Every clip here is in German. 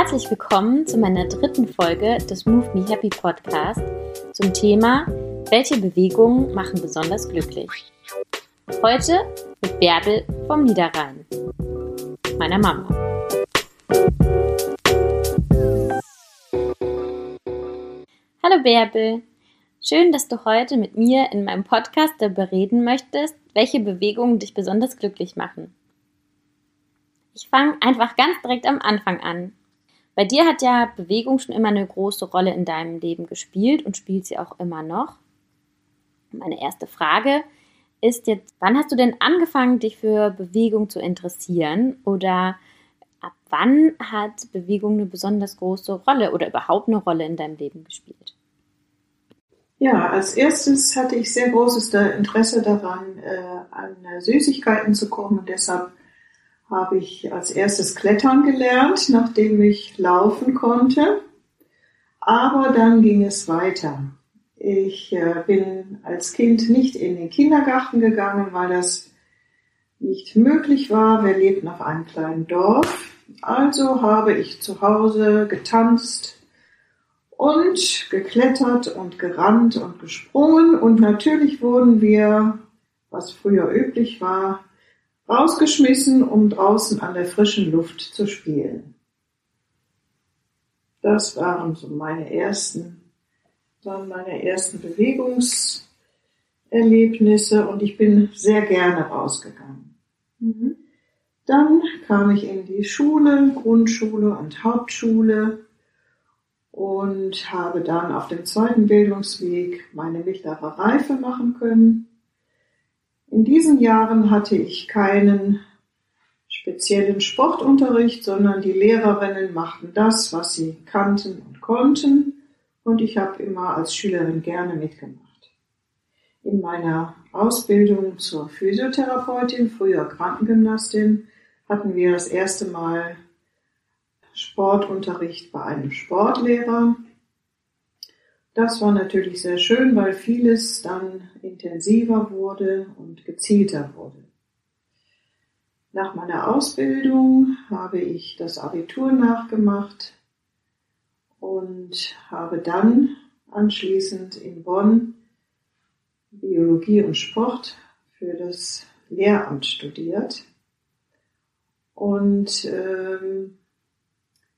Herzlich willkommen zu meiner dritten Folge des Move Me Happy Podcast zum Thema Welche Bewegungen machen besonders glücklich? Heute mit Bärbel vom Niederrhein, meiner Mama. Hallo Bärbel, schön, dass du heute mit mir in meinem Podcast darüber reden möchtest, welche Bewegungen dich besonders glücklich machen. Ich fange einfach ganz direkt am Anfang an. Bei dir hat ja Bewegung schon immer eine große Rolle in deinem Leben gespielt und spielt sie auch immer noch. Meine erste Frage ist jetzt, wann hast du denn angefangen, dich für Bewegung zu interessieren? Oder ab wann hat Bewegung eine besonders große Rolle oder überhaupt eine Rolle in deinem Leben gespielt? Ja, als erstes hatte ich sehr großes Interesse daran, äh, an Süßigkeiten zu kommen und deshalb habe ich als erstes Klettern gelernt, nachdem ich laufen konnte. Aber dann ging es weiter. Ich äh, bin als Kind nicht in den Kindergarten gegangen, weil das nicht möglich war. Wir lebten auf einem kleinen Dorf. Also habe ich zu Hause getanzt und geklettert und gerannt und gesprungen. Und natürlich wurden wir, was früher üblich war, rausgeschmissen, um draußen an der frischen Luft zu spielen. Das waren so meine ersten, waren meine ersten Bewegungserlebnisse und ich bin sehr gerne rausgegangen. Mhm. Dann kam ich in die Schule, Grundschule und Hauptschule und habe dann auf dem zweiten Bildungsweg meine mittlere Reife machen können in diesen Jahren hatte ich keinen speziellen Sportunterricht, sondern die Lehrerinnen machten das, was sie kannten und konnten und ich habe immer als Schülerin gerne mitgemacht. In meiner Ausbildung zur Physiotherapeutin, früher Krankengymnastin, hatten wir das erste Mal Sportunterricht bei einem Sportlehrer das war natürlich sehr schön, weil vieles dann intensiver wurde und gezielter wurde. Nach meiner Ausbildung habe ich das Abitur nachgemacht und habe dann anschließend in Bonn Biologie und Sport für das Lehramt studiert. Und ähm,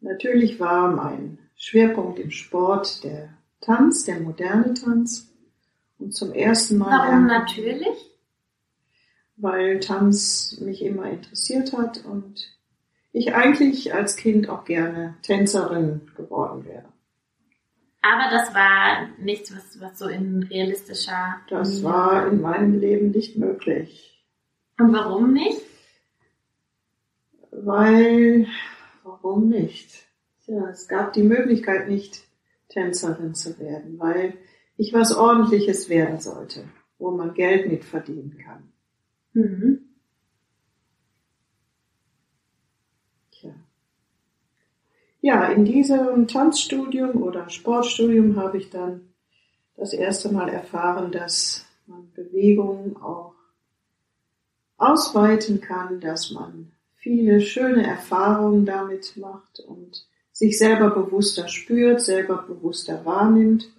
natürlich war mein Schwerpunkt im Sport der Tanz, der moderne Tanz. Und zum ersten Mal. Warum natürlich? Weil Tanz mich immer interessiert hat und ich eigentlich als Kind auch gerne Tänzerin geworden wäre. Aber das war nichts, was, was so in realistischer. Das war in meinem Leben nicht möglich. Und warum nicht? Weil, warum nicht? Ja, es gab die Möglichkeit nicht, Tänzerin zu werden, weil ich was Ordentliches werden sollte, wo man Geld mit verdienen kann. Mhm. Tja. Ja, in diesem Tanzstudium oder Sportstudium habe ich dann das erste Mal erfahren, dass man Bewegungen auch ausweiten kann, dass man viele schöne Erfahrungen damit macht und sich selber bewusster spürt, selber bewusster wahrnimmt,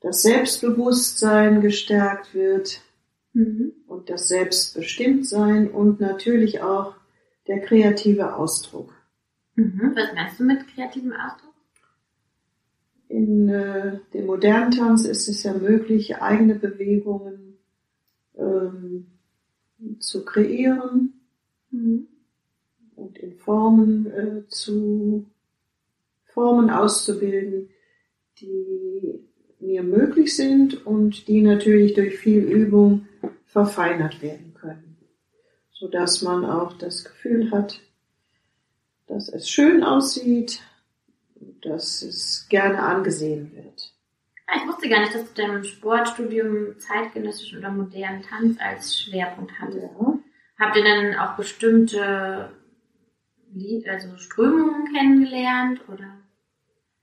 das Selbstbewusstsein gestärkt wird mhm. und das Selbstbestimmtsein und natürlich auch der kreative Ausdruck. Mhm. Was meinst du mit kreativem Ausdruck? In äh, dem modernen Tanz ist es ja möglich, eigene Bewegungen ähm, zu kreieren. Mhm und in Formen äh, zu Formen auszubilden, die mir möglich sind und die natürlich durch viel Übung verfeinert werden können, so dass man auch das Gefühl hat, dass es schön aussieht, dass es gerne angesehen wird. Ah, ich wusste gar nicht, dass du deinem Sportstudium zeitgenössischen oder modernen Tanz als Schwerpunkt hattest. Ja. Habt ihr dann auch bestimmte also Strömungen kennengelernt oder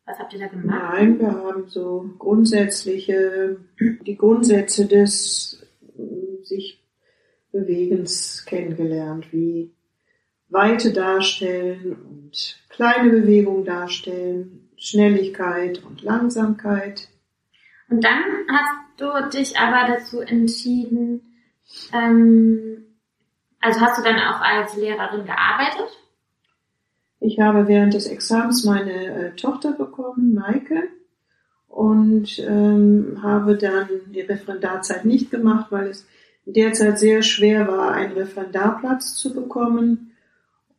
was habt ihr da gemacht? Nein, wir haben so grundsätzliche, die Grundsätze des sich Bewegens kennengelernt, wie Weite darstellen und kleine Bewegungen darstellen, Schnelligkeit und Langsamkeit. Und dann hast du dich aber dazu entschieden, ähm, also hast du dann auch als Lehrerin gearbeitet? Ich habe während des Examens meine äh, Tochter bekommen, Maike, und ähm, habe dann die Referendarzeit nicht gemacht, weil es derzeit sehr schwer war, einen Referendarplatz zu bekommen.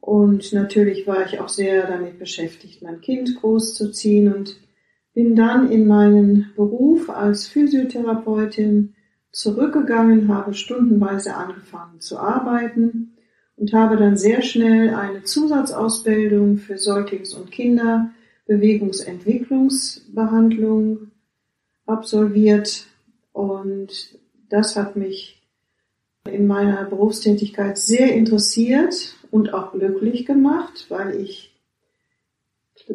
Und natürlich war ich auch sehr damit beschäftigt, mein Kind großzuziehen und bin dann in meinen Beruf als Physiotherapeutin zurückgegangen, habe stundenweise angefangen zu arbeiten und habe dann sehr schnell eine Zusatzausbildung für Säuglings- und Kinderbewegungsentwicklungsbehandlung absolviert und das hat mich in meiner Berufstätigkeit sehr interessiert und auch glücklich gemacht, weil ich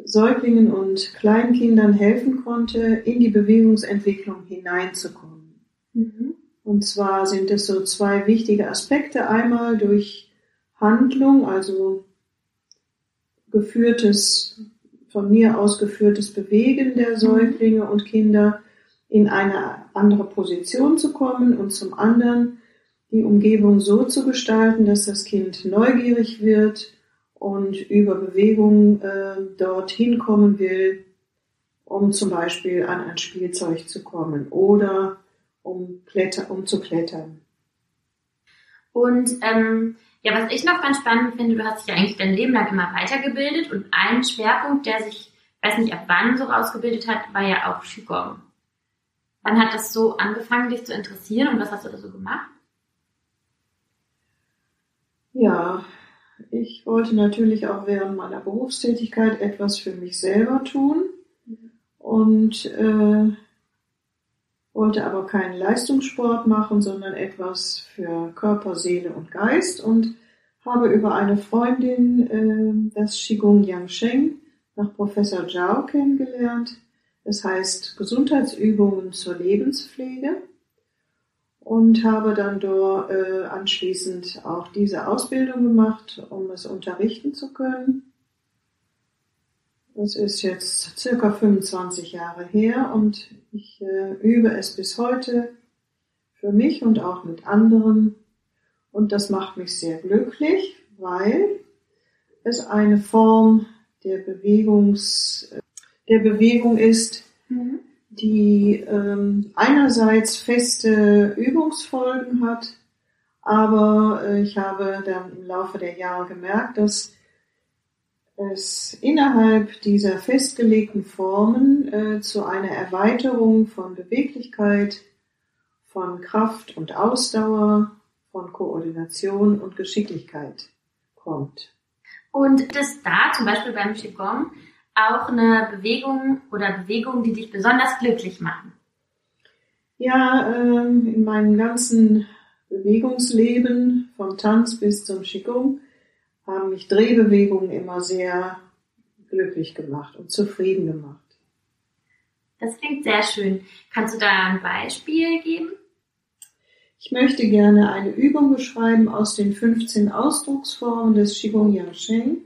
Säuglingen und Kleinkindern helfen konnte, in die Bewegungsentwicklung hineinzukommen. Mhm. Und zwar sind es so zwei wichtige Aspekte. Einmal durch Handlung, also geführtes, von mir aus geführtes Bewegen der mhm. Säuglinge und Kinder in eine andere Position zu kommen und zum anderen die Umgebung so zu gestalten, dass das Kind neugierig wird und über Bewegung äh, dorthin kommen will, um zum Beispiel an ein Spielzeug zu kommen oder um, kletter, um zu klettern. Und ähm, ja, was ich noch ganz spannend finde, du hast dich ja eigentlich dein Leben lang immer weitergebildet und ein Schwerpunkt, der sich, weiß nicht ab wann so rausgebildet hat, war ja auch Qigong. Wann hat das so angefangen, dich zu interessieren und was hast du da so gemacht? Ja, ich wollte natürlich auch während meiner Berufstätigkeit etwas für mich selber tun und äh, wollte aber keinen Leistungssport machen, sondern etwas für Körper, Seele und Geist und habe über eine Freundin äh, das Qigong Yangsheng nach Professor Zhao kennengelernt. Es heißt Gesundheitsübungen zur Lebenspflege und habe dann dort äh, anschließend auch diese Ausbildung gemacht, um es unterrichten zu können. Das ist jetzt circa 25 Jahre her und ich äh, übe es bis heute für mich und auch mit anderen. Und das macht mich sehr glücklich, weil es eine Form der Bewegungs, der Bewegung ist, mhm. die ähm, einerseits feste Übungsfolgen hat, aber äh, ich habe dann im Laufe der Jahre gemerkt, dass es innerhalb dieser festgelegten Formen äh, zu einer Erweiterung von Beweglichkeit, von Kraft und Ausdauer, von Koordination und Geschicklichkeit kommt. Und das da zum Beispiel beim Qigong auch eine Bewegung oder Bewegungen, die dich besonders glücklich machen? Ja, ähm, in meinem ganzen Bewegungsleben, vom Tanz bis zum Qigong, haben mich Drehbewegungen immer sehr glücklich gemacht und zufrieden gemacht. Das klingt sehr schön. Kannst du da ein Beispiel geben? Ich möchte gerne eine Übung beschreiben aus den 15 Ausdrucksformen des Qigong Yangsheng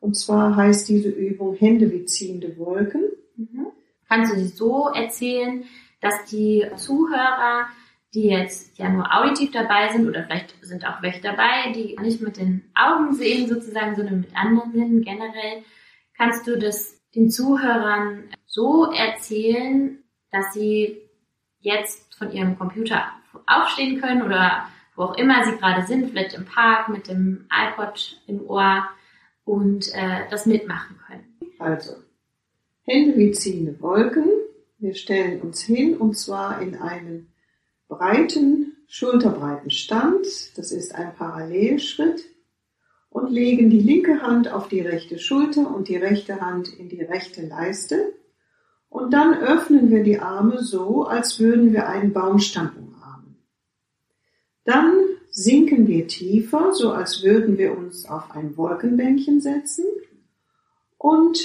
und zwar heißt diese Übung Hände wie ziehende Wolken. Mhm. Kannst du sie so erzählen, dass die Zuhörer, die jetzt ja nur auditiv dabei sind oder vielleicht sind auch welche dabei, die nicht mit den Augen sehen sozusagen, sondern mit anderen Sinnen generell, kannst du das den Zuhörern so erzählen, dass sie jetzt von ihrem Computer aufstehen können oder wo auch immer sie gerade sind, vielleicht im Park mit dem iPod im Ohr und äh, das mitmachen können. Also, Hände wie ziehende Wolken. Wir stellen uns hin und zwar in einen breiten, schulterbreiten Stand. Das ist ein Parallelschritt. Und legen die linke Hand auf die rechte Schulter und die rechte Hand in die rechte Leiste. Und dann öffnen wir die Arme so, als würden wir einen Baumstamm umarmen. Dann sinken wir tiefer, so als würden wir uns auf ein Wolkenbänkchen setzen und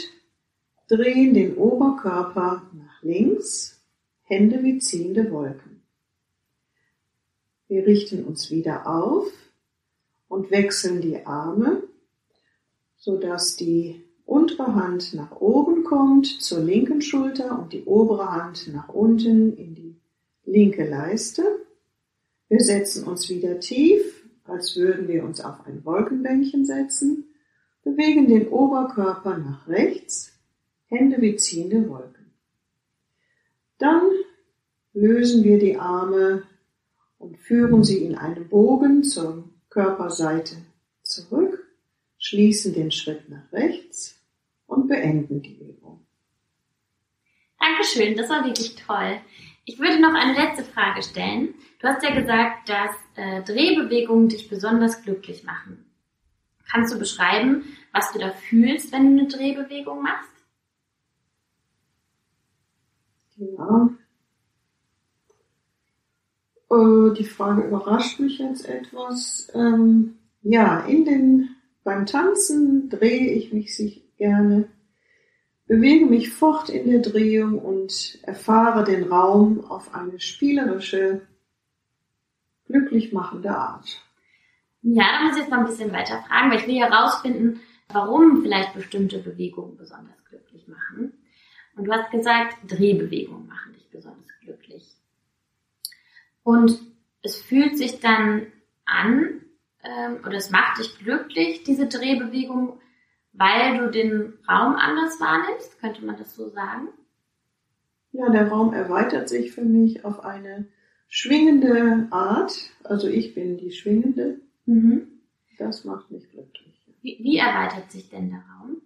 drehen den Oberkörper nach links, Hände wie ziehende Wolken. Wir richten uns wieder auf und wechseln die Arme, so dass die untere Hand nach oben kommt zur linken Schulter und die obere Hand nach unten in die linke Leiste. Wir setzen uns wieder tief, als würden wir uns auf ein Wolkenbänkchen setzen, bewegen den Oberkörper nach rechts, Hände wie ziehende Wolken. Dann lösen wir die Arme und führen sie in einem Bogen zur Körperseite zurück, schließen den Schritt nach rechts und beenden die Übung. Dankeschön, das war wirklich toll. Ich würde noch eine letzte Frage stellen. Du hast ja gesagt, dass äh, Drehbewegungen dich besonders glücklich machen. Kannst du beschreiben, was du da fühlst, wenn du eine Drehbewegung machst? Ja. Äh, die Frage überrascht mich jetzt etwas. Ähm, ja, in den, beim Tanzen drehe ich mich sich gerne bewege mich fort in der Drehung und erfahre den Raum auf eine spielerische, glücklich machende Art. Ja, da muss ich jetzt noch ein bisschen weiter fragen, weil ich will herausfinden, warum vielleicht bestimmte Bewegungen besonders glücklich machen. Und du hast gesagt, Drehbewegungen machen dich besonders glücklich. Und es fühlt sich dann an, ähm, oder es macht dich glücklich, diese Drehbewegung, weil du den Raum anders wahrnimmst, könnte man das so sagen? Ja, der Raum erweitert sich für mich auf eine schwingende Art. Also ich bin die Schwingende. Mhm. Das macht mich glücklich. Wie, wie erweitert sich denn der Raum?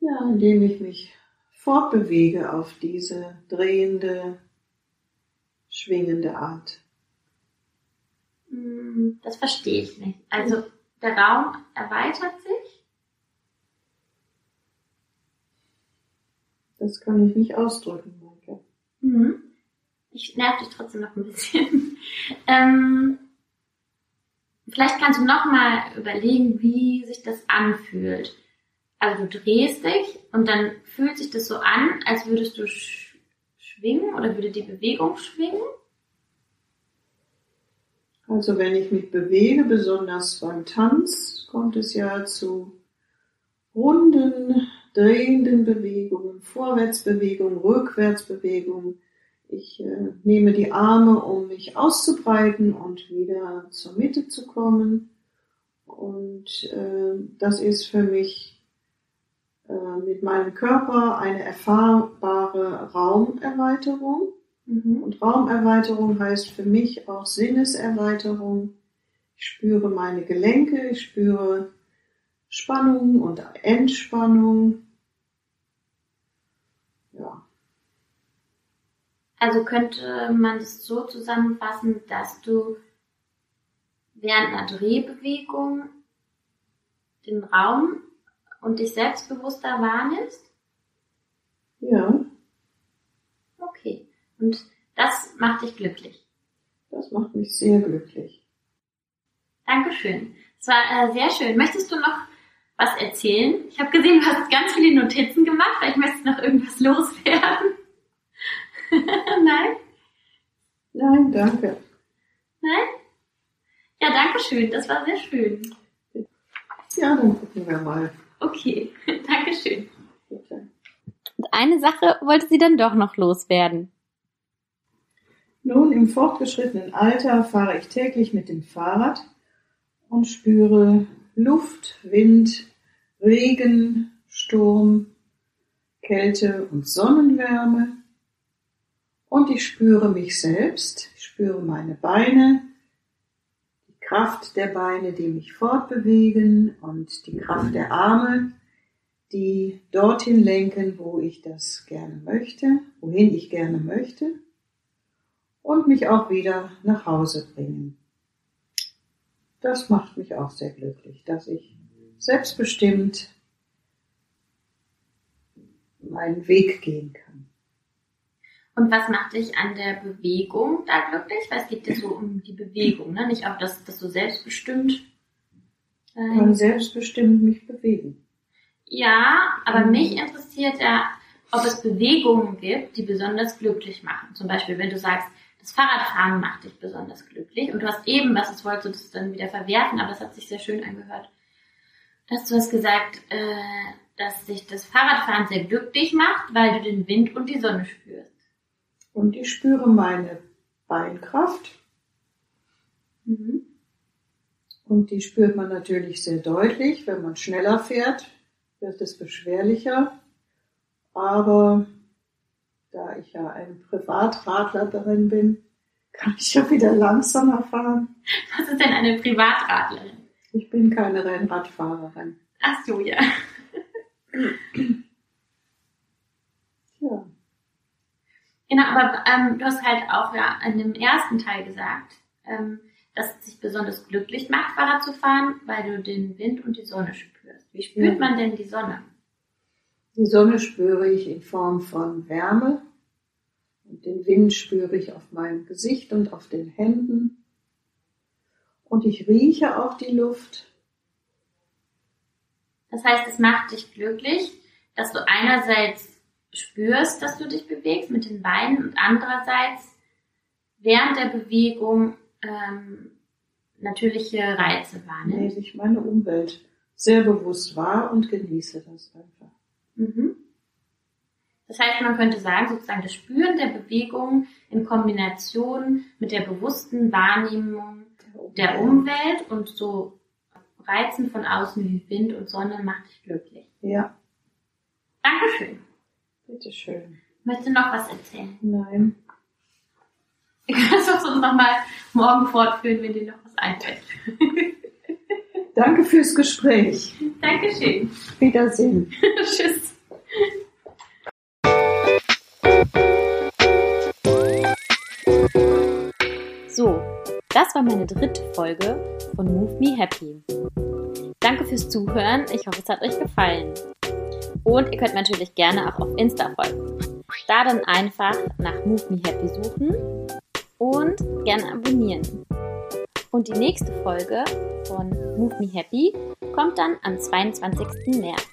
Ja, indem ich mich fortbewege auf diese drehende, schwingende Art. Hm, das verstehe ich nicht. Also der Raum erweitert sich? Das kann ich nicht ausdrücken, Maike. Mhm. Ich nerv dich trotzdem noch ein bisschen. ähm, vielleicht kannst du nochmal überlegen, wie sich das anfühlt. Also du drehst dich und dann fühlt sich das so an, als würdest du schwingen oder würde die Bewegung schwingen. Also wenn ich mich bewege, besonders beim Tanz, kommt es ja zu runden, drehenden Bewegungen, Vorwärtsbewegungen, Rückwärtsbewegungen. Ich äh, nehme die Arme, um mich auszubreiten und wieder zur Mitte zu kommen. Und äh, das ist für mich äh, mit meinem Körper eine erfahrbare Raumerweiterung. Mhm. Und Raumerweiterung heißt für mich auch Sinneserweiterung. Ich spüre meine Gelenke, ich spüre Spannung und Entspannung. Ja. Also könnte man es so zusammenfassen, dass du während einer Drehbewegung den Raum und dich selbstbewusster wahrnimmst? Ja. Okay. Und das macht dich glücklich. Das macht mich sehr glücklich. Dankeschön. Es war äh, sehr schön. Möchtest du noch was erzählen? Ich habe gesehen, du hast ganz viele Notizen gemacht. Vielleicht möchtest du noch irgendwas loswerden. Nein? Nein, danke. Nein? Ja, danke schön. Das war sehr schön. Ja, dann gucken wir mal. Okay, Dankeschön. Bitte. Und eine Sache wollte sie dann doch noch loswerden. Nun, im fortgeschrittenen Alter fahre ich täglich mit dem Fahrrad und spüre Luft, Wind, Regen, Sturm, Kälte und Sonnenwärme. Und ich spüre mich selbst, ich spüre meine Beine, Kraft der Beine, die mich fortbewegen und die Kraft der Arme, die dorthin lenken, wo ich das gerne möchte, wohin ich gerne möchte und mich auch wieder nach Hause bringen. Das macht mich auch sehr glücklich, dass ich selbstbestimmt meinen Weg gehen kann. Und was macht dich an der Bewegung da glücklich? Weil es geht ja so um die Bewegung, ne? nicht auch, dass, dass du selbstbestimmt. Äh, kann selbstbestimmt mich bewegen. Ja, aber mhm. mich interessiert ja, ob es Bewegungen gibt, die besonders glücklich machen. Zum Beispiel, wenn du sagst, das Fahrradfahren macht dich besonders glücklich. Und du hast eben, was es wolltest du das dann wieder verwerfen, aber es hat sich sehr schön angehört. Hast du was gesagt, äh, dass sich das Fahrradfahren sehr glücklich macht, weil du den Wind und die Sonne spürst? Und ich spüre meine Beinkraft. Mhm. Und die spürt man natürlich sehr deutlich. Wenn man schneller fährt, wird es beschwerlicher. Aber da ich ja ein Privatradlerin bin, kann ich ja wieder langsamer fahren. Was ist denn eine Privatradlerin? Ich bin keine Rennradfahrerin. Ach so, ja. Ja. Genau, aber ähm, du hast halt auch ja in dem ersten Teil gesagt, ähm, dass es sich besonders glücklich macht, Fahrrad zu fahren, weil du den Wind und die Sonne spürst. Wie spürt Ja. man denn die Sonne? Die Sonne spüre ich in Form von Wärme und den Wind spüre ich auf meinem Gesicht und auf den Händen. Und ich rieche auch die Luft. Das heißt, es macht dich glücklich, dass du einerseits spürst, dass du dich bewegst mit den Beinen und andererseits während der Bewegung ähm, natürliche Reize wahrnimmst. nehme ich meine Umwelt sehr bewusst wahr und genieße das einfach. Mhm. Das heißt, man könnte sagen, sozusagen das Spüren der Bewegung in Kombination mit der bewussten Wahrnehmung der Umwelt und so Reizen von außen wie Wind und Sonne macht dich glücklich. Ja, Dankeschön. Bitteschön. Möchtest du noch was erzählen? Nein. Du kannst es uns nochmal morgen fortführen, wenn dir noch was einfällt. Danke fürs Gespräch. Dankeschön. Wiedersehen. Tschüss. So, das war meine dritte Folge von Move Me Happy. Danke fürs Zuhören. Ich hoffe, es hat euch gefallen. Und ihr könnt natürlich gerne auch auf Insta folgen. Da dann einfach nach Move Me Happy suchen und gerne abonnieren. Und die nächste Folge von Move Me Happy kommt dann am 22. März.